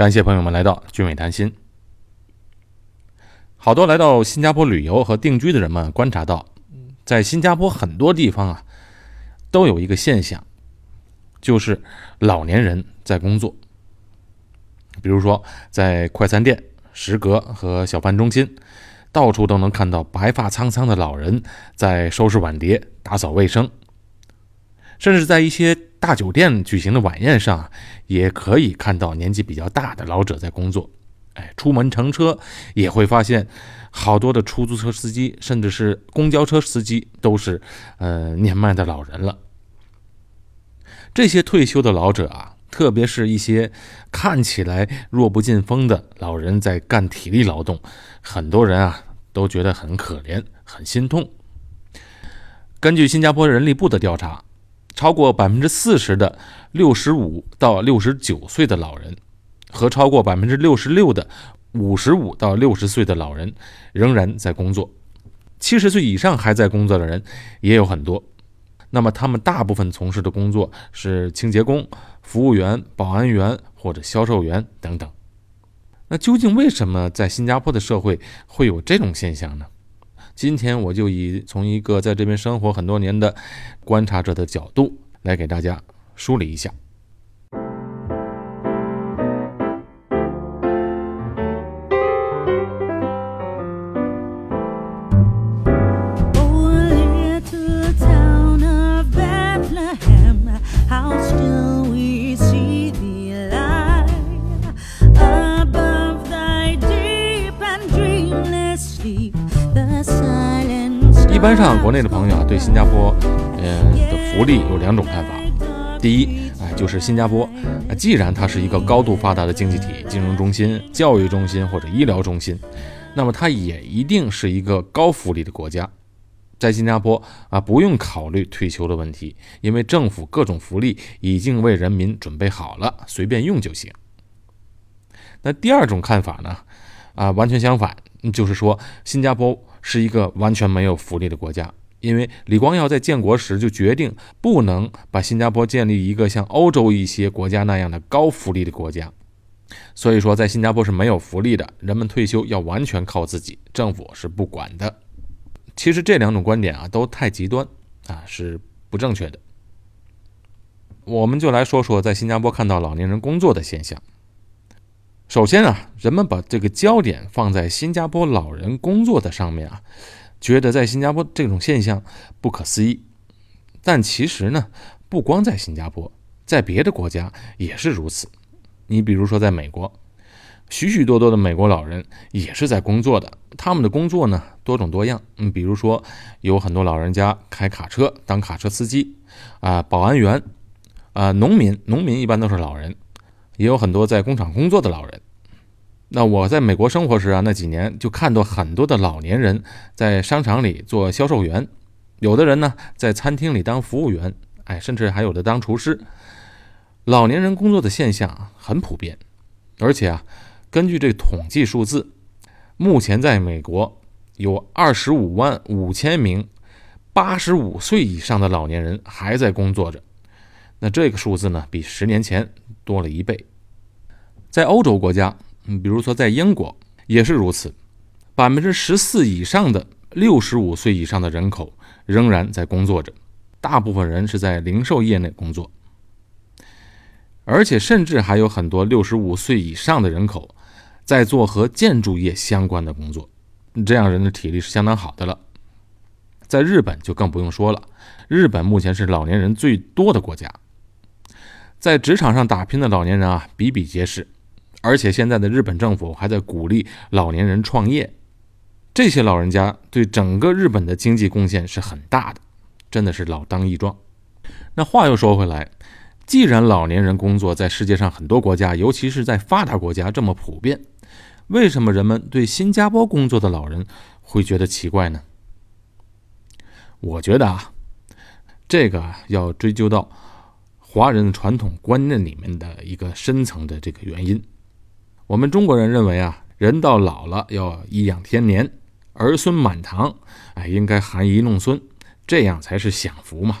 感谢朋友们来到俊伟谈心。好多来到新加坡旅游和定居的人们观察到，在新加坡很多地方啊，都有一个现象，就是老年人在工作。比如说，在快餐店、食阁和小贩中心，到处都能看到白发苍苍的老人在收拾碗碟、打扫卫生。甚至在一些大酒店举行的晚宴上，也可以看到年纪比较大的老者在工作。哎，出门乘车也会发现，好多的出租车司机，甚至是公交车司机，都是呃年迈的老人了。这些退休的老者啊，特别是一些看起来弱不禁风的老人，在干体力劳动，很多人啊都觉得很可怜、很心痛。根据新加坡人力部的调查。超过百分之四十的六十五到六十九岁的老人，和超过百分之六十六的五十五到六十岁的老人仍然在工作。七十岁以上还在工作的人也有很多。那么，他们大部分从事的工作是清洁工、服务员、保安员或者销售员等等。那究竟为什么在新加坡的社会会有这种现象呢？今天我就以从一个在这边生活很多年的观察者的角度来给大家梳理一下。般上，国内的朋友啊，对新加坡，呃的福利有两种看法。第一，哎，就是新加坡，既然它是一个高度发达的经济体、金融中心、教育中心或者医疗中心，那么它也一定是一个高福利的国家。在新加坡啊，不用考虑退休的问题，因为政府各种福利已经为人民准备好了，随便用就行。那第二种看法呢，啊，完全相反，就是说新加坡。是一个完全没有福利的国家，因为李光耀在建国时就决定不能把新加坡建立一个像欧洲一些国家那样的高福利的国家，所以说在新加坡是没有福利的，人们退休要完全靠自己，政府是不管的。其实这两种观点啊都太极端啊，是不正确的。我们就来说说在新加坡看到老年人工作的现象。首先啊，人们把这个焦点放在新加坡老人工作的上面啊，觉得在新加坡这种现象不可思议。但其实呢，不光在新加坡，在别的国家也是如此。你比如说，在美国，许许多多的美国老人也是在工作的。他们的工作呢，多种多样。嗯，比如说，有很多老人家开卡车当卡车司机，啊，保安员，啊，农民，农民一般都是老人。也有很多在工厂工作的老人。那我在美国生活时啊，那几年就看到很多的老年人在商场里做销售员，有的人呢在餐厅里当服务员，哎，甚至还有的当厨师。老年人工作的现象很普遍，而且啊，根据这统计数字，目前在美国有二十五万五千名八十五岁以上的老年人还在工作着。那这个数字呢，比十年前多了一倍。在欧洲国家，嗯，比如说在英国也是如此，百分之十四以上的六十五岁以上的人口仍然在工作着，大部分人是在零售业内工作，而且甚至还有很多六十五岁以上的人口在做和建筑业相关的工作，这样人的体力是相当好的了。在日本就更不用说了，日本目前是老年人最多的国家，在职场上打拼的老年人啊比比皆是。而且现在的日本政府还在鼓励老年人创业，这些老人家对整个日本的经济贡献是很大的，真的是老当益壮。那话又说回来，既然老年人工作在世界上很多国家，尤其是在发达国家这么普遍，为什么人们对新加坡工作的老人会觉得奇怪呢？我觉得啊，这个要追究到华人传统观念里面的一个深层的这个原因。我们中国人认为啊，人到老了要颐养天年，儿孙满堂，哎，应该含饴弄孙，这样才是享福嘛。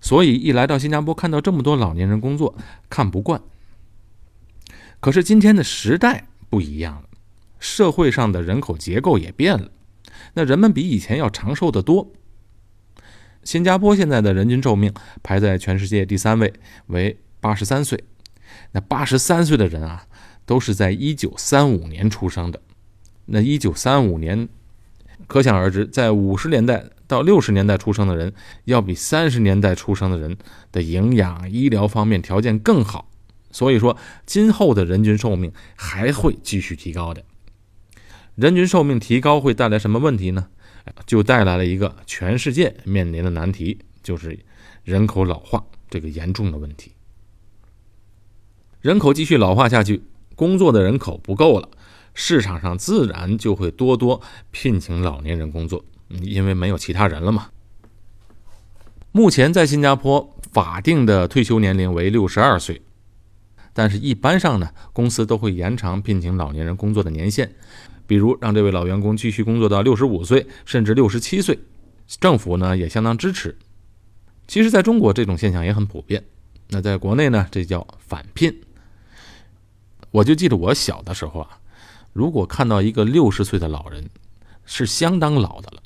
所以一来到新加坡，看到这么多老年人工作，看不惯。可是今天的时代不一样了，社会上的人口结构也变了，那人们比以前要长寿的多。新加坡现在的人均寿命排在全世界第三位，为八十三岁。那八十三岁的人啊，都是在一九三五年出生的。那一九三五年，可想而知，在五十年代到六十年代出生的人，要比三十年代出生的人的营养、医疗方面条件更好。所以说，今后的人均寿命还会继续提高的。人均寿命提高会带来什么问题呢？就带来了一个全世界面临的难题，就是人口老化这个严重的问题。人口继续老化下去，工作的人口不够了，市场上自然就会多多聘请老年人工作，因为没有其他人了嘛。目前在新加坡法定的退休年龄为六十二岁。但是，一般上呢，公司都会延长聘请老年人工作的年限，比如让这位老员工继续工作到六十五岁，甚至六十七岁。政府呢也相当支持。其实，在中国这种现象也很普遍。那在国内呢，这叫返聘。我就记得我小的时候啊，如果看到一个六十岁的老人，是相当老的了，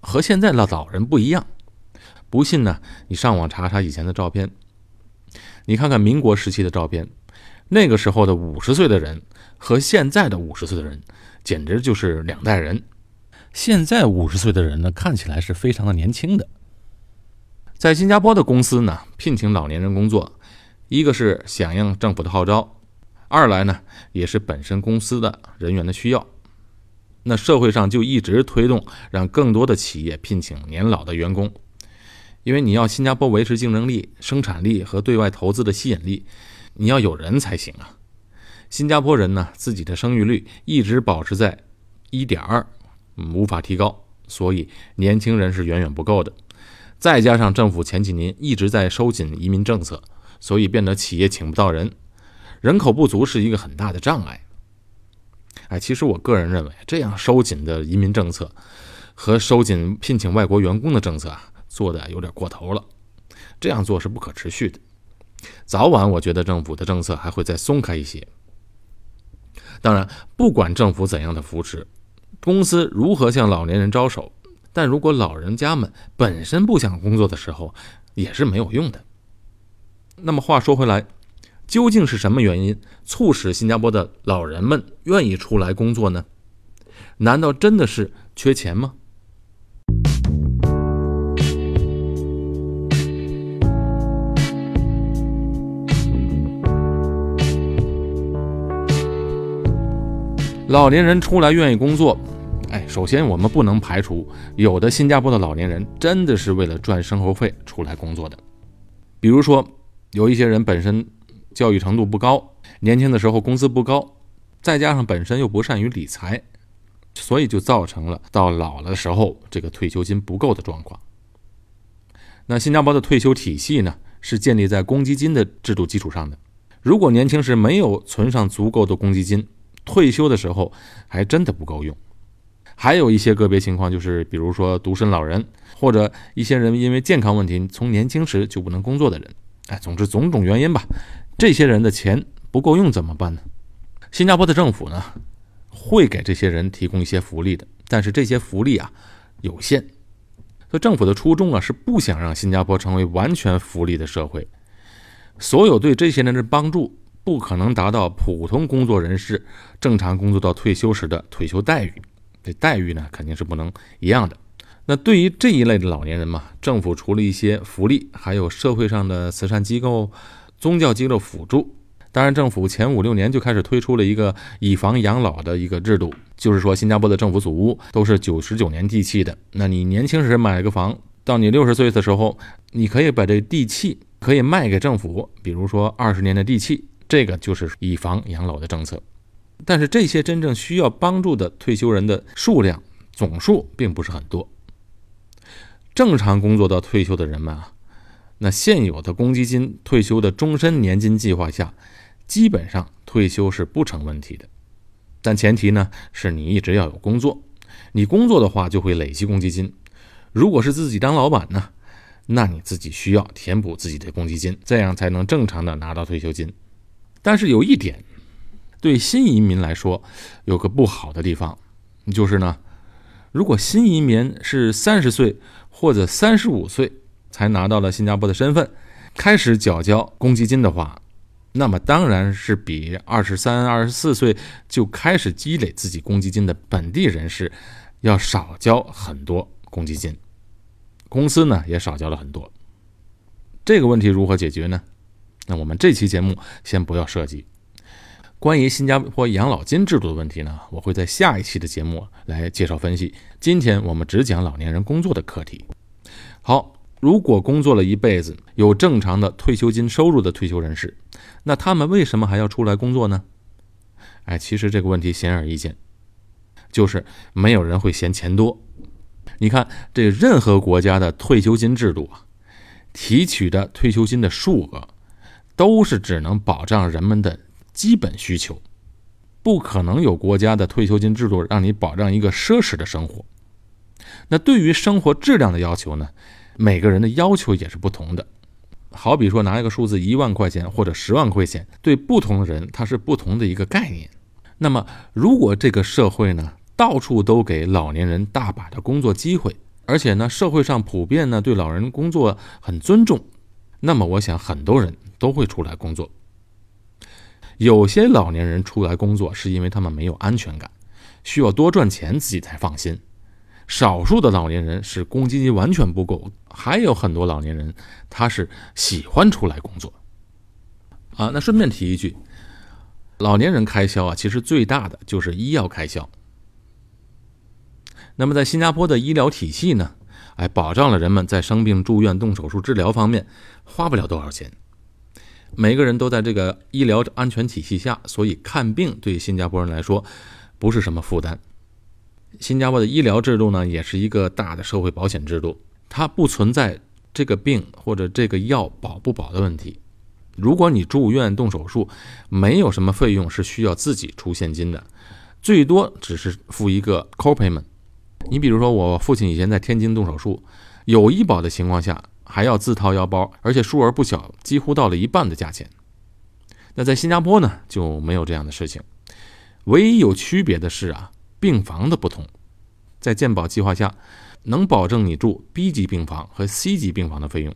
和现在的老人不一样。不信呢，你上网查查以前的照片，你看看民国时期的照片。那个时候的五十岁的人和现在的五十岁的人，简直就是两代人。现在五十岁的人呢，看起来是非常的年轻的。在新加坡的公司呢，聘请老年人工作，一个是响应政府的号召，二来呢也是本身公司的人员的需要。那社会上就一直推动让更多的企业聘请年老的员工，因为你要新加坡维持竞争力、生产力和对外投资的吸引力。你要有人才行啊！新加坡人呢，自己的生育率一直保持在一点二，无法提高，所以年轻人是远远不够的。再加上政府前几年一直在收紧移民政策，所以变得企业请不到人，人口不足是一个很大的障碍。哎，其实我个人认为，这样收紧的移民政策和收紧聘请外国员工的政策啊，做的有点过头了，这样做是不可持续的。早晚，我觉得政府的政策还会再松开一些。当然，不管政府怎样的扶持，公司如何向老年人招手，但如果老人家们本身不想工作的时候，也是没有用的。那么话说回来，究竟是什么原因促使新加坡的老人们愿意出来工作呢？难道真的是缺钱吗？老年人出来愿意工作，哎，首先我们不能排除有的新加坡的老年人真的是为了赚生活费出来工作的。比如说，有一些人本身教育程度不高，年轻的时候工资不高，再加上本身又不善于理财，所以就造成了到老了的时候这个退休金不够的状况。那新加坡的退休体系呢，是建立在公积金的制度基础上的。如果年轻时没有存上足够的公积金，退休的时候还真的不够用，还有一些个别情况，就是比如说独身老人，或者一些人因为健康问题从年轻时就不能工作的人，哎，总之种种原因吧，这些人的钱不够用怎么办呢？新加坡的政府呢会给这些人提供一些福利的，但是这些福利啊有限，所以政府的初衷啊是不想让新加坡成为完全福利的社会，所有对这些人的帮助。不可能达到普通工作人士正常工作到退休时的退休待遇，这待遇呢肯定是不能一样的。那对于这一类的老年人嘛，政府除了一些福利，还有社会上的慈善机构、宗教机构辅助。当然，政府前五六年就开始推出了一个以房养老的一个制度，就是说新加坡的政府祖屋都是九十九年地契的。那你年轻时买个房，到你六十岁的时候，你可以把这地契可以卖给政府，比如说二十年的地契。这个就是以房养老的政策，但是这些真正需要帮助的退休人的数量总数并不是很多。正常工作到退休的人们啊，那现有的公积金退休的终身年金计划下，基本上退休是不成问题的。但前提呢是你一直要有工作，你工作的话就会累积公积金。如果是自己当老板呢，那你自己需要填补自己的公积金，这样才能正常的拿到退休金。但是有一点，对新移民来说，有个不好的地方，就是呢，如果新移民是三十岁或者三十五岁才拿到了新加坡的身份，开始缴交公积金的话，那么当然是比二十三、二十四岁就开始积累自己公积金的本地人士要少交很多公积金，公司呢也少交了很多。这个问题如何解决呢？那我们这期节目先不要涉及。关于新加坡养老金制度的问题呢，我会在下一期的节目来介绍分析。今天我们只讲老年人工作的课题。好，如果工作了一辈子，有正常的退休金收入的退休人士，那他们为什么还要出来工作呢？哎，其实这个问题显而易见，就是没有人会嫌钱多。你看，这任何国家的退休金制度啊，提取的退休金的数额。都是只能保障人们的基本需求，不可能有国家的退休金制度让你保障一个奢侈的生活。那对于生活质量的要求呢？每个人的要求也是不同的。好比说拿一个数字一万块钱或者十万块钱，对不同的人它是不同的一个概念。那么如果这个社会呢，到处都给老年人大把的工作机会，而且呢，社会上普遍呢对老人工作很尊重，那么我想很多人。都会出来工作。有些老年人出来工作是因为他们没有安全感，需要多赚钱自己才放心。少数的老年人是公积金完全不够，还有很多老年人他是喜欢出来工作。啊，那顺便提一句，老年人开销啊，其实最大的就是医药开销。那么在新加坡的医疗体系呢，哎，保障了人们在生病住院动手术治疗方面花不了多少钱。每个人都在这个医疗安全体系下，所以看病对新加坡人来说不是什么负担。新加坡的医疗制度呢，也是一个大的社会保险制度，它不存在这个病或者这个药保不保的问题。如果你住院动手术，没有什么费用是需要自己出现金的，最多只是付一个 copayment。你比如说，我父亲以前在天津动手术，有医保的情况下。还要自掏腰包，而且数额不小，几乎到了一半的价钱。那在新加坡呢，就没有这样的事情。唯一有区别的是啊，病房的不同。在健保计划下，能保证你住 B 级病房和 C 级病房的费用，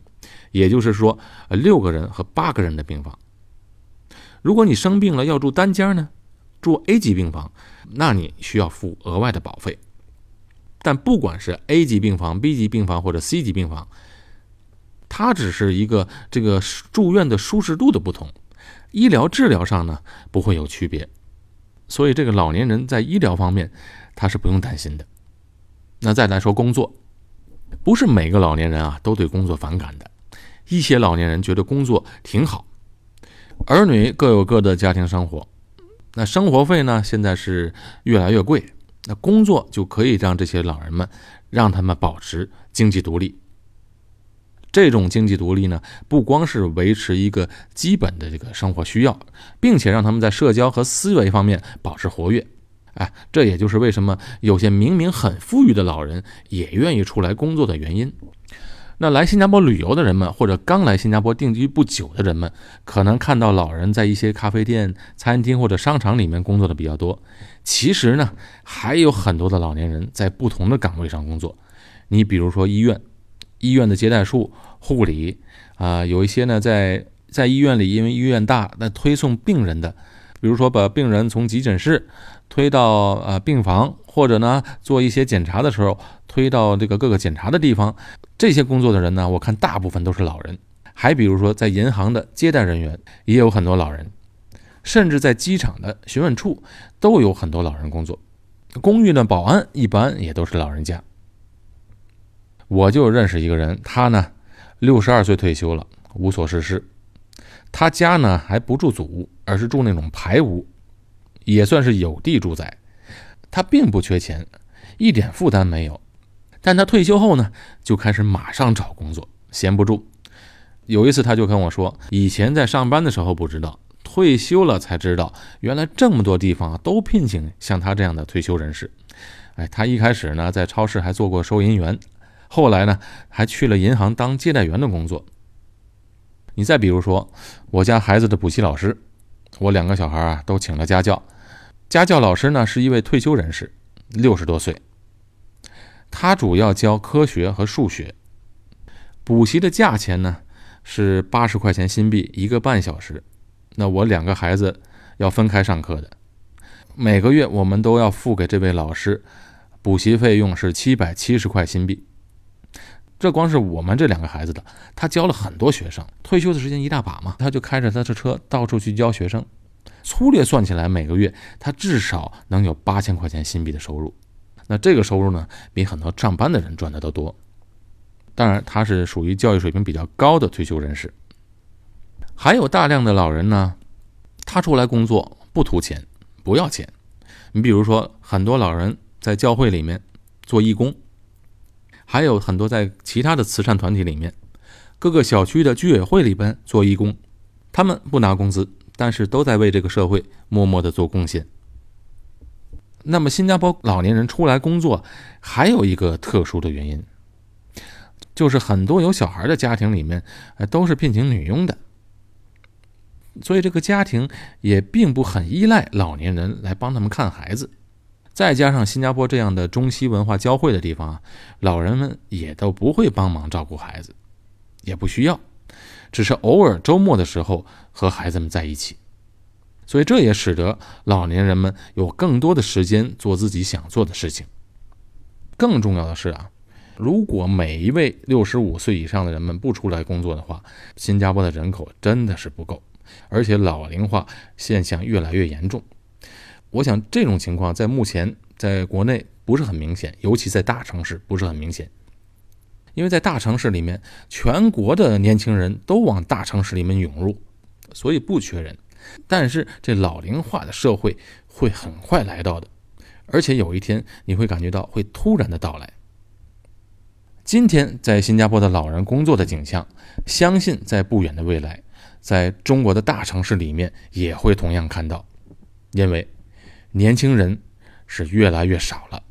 也就是说，六个人和八个人的病房。如果你生病了要住单间呢，住 A 级病房，那你需要付额外的保费。但不管是 A 级病房、B 级病房或者 C 级病房，它只是一个这个住院的舒适度的不同，医疗治疗上呢不会有区别，所以这个老年人在医疗方面他是不用担心的。那再来说工作，不是每个老年人啊都对工作反感的，一些老年人觉得工作挺好，儿女各有各的家庭生活，那生活费呢现在是越来越贵，那工作就可以让这些老人们让他们保持经济独立。这种经济独立呢，不光是维持一个基本的这个生活需要，并且让他们在社交和思维方面保持活跃。哎，这也就是为什么有些明明很富裕的老人也愿意出来工作的原因。那来新加坡旅游的人们，或者刚来新加坡定居不久的人们，可能看到老人在一些咖啡店、餐厅或者商场里面工作的比较多。其实呢，还有很多的老年人在不同的岗位上工作。你比如说医院。医院的接待处、护理啊，有一些呢，在在医院里，因为医院大，那推送病人的，比如说把病人从急诊室推到呃病房，或者呢做一些检查的时候推到这个各个检查的地方，这些工作的人呢，我看大部分都是老人。还比如说在银行的接待人员也有很多老人，甚至在机场的询问处都有很多老人工作。公寓的保安一般也都是老人家。我就认识一个人，他呢，六十二岁退休了，无所事事。他家呢还不住祖屋，而是住那种排屋，也算是有地住宅。他并不缺钱，一点负担没有。但他退休后呢，就开始马上找工作，闲不住。有一次他就跟我说，以前在上班的时候不知道，退休了才知道，原来这么多地方都聘请像他这样的退休人士。哎，他一开始呢在超市还做过收银员。后来呢，还去了银行当接待员的工作。你再比如说，我家孩子的补习老师，我两个小孩啊都请了家教，家教老师呢是一位退休人士，六十多岁，他主要教科学和数学，补习的价钱呢是八十块钱新币一个半小时，那我两个孩子要分开上课的，每个月我们都要付给这位老师补习费用是七百七十块新币。这光是我们这两个孩子的，他教了很多学生，退休的时间一大把嘛，他就开着他的车到处去教学生。粗略算起来，每个月他至少能有八千块钱新币的收入。那这个收入呢，比很多上班的人赚的都多。当然，他是属于教育水平比较高的退休人士。还有大量的老人呢，他出来工作不图钱，不要钱。你比如说，很多老人在教会里面做义工。还有很多在其他的慈善团体里面，各个小区的居委会里边做义工，他们不拿工资，但是都在为这个社会默默的做贡献。那么，新加坡老年人出来工作还有一个特殊的原因，就是很多有小孩的家庭里面，都是聘请女佣的，所以这个家庭也并不很依赖老年人来帮他们看孩子。再加上新加坡这样的中西文化交汇的地方啊，老人们也都不会帮忙照顾孩子，也不需要，只是偶尔周末的时候和孩子们在一起，所以这也使得老年人们有更多的时间做自己想做的事情。更重要的是啊，如果每一位六十五岁以上的人们不出来工作的话，新加坡的人口真的是不够，而且老龄化现象越来越严重。我想这种情况在目前在国内不是很明显，尤其在大城市不是很明显，因为在大城市里面，全国的年轻人都往大城市里面涌入，所以不缺人。但是这老龄化的社会会很快来到的，而且有一天你会感觉到会突然的到来。今天在新加坡的老人工作的景象，相信在不远的未来，在中国的大城市里面也会同样看到，因为。年轻人是越来越少了。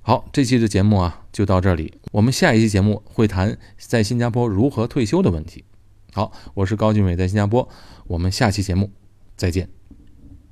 好，这期的节目啊就到这里，我们下一期节目会谈在新加坡如何退休的问题。好，我是高俊伟，在新加坡，我们下期节目再见。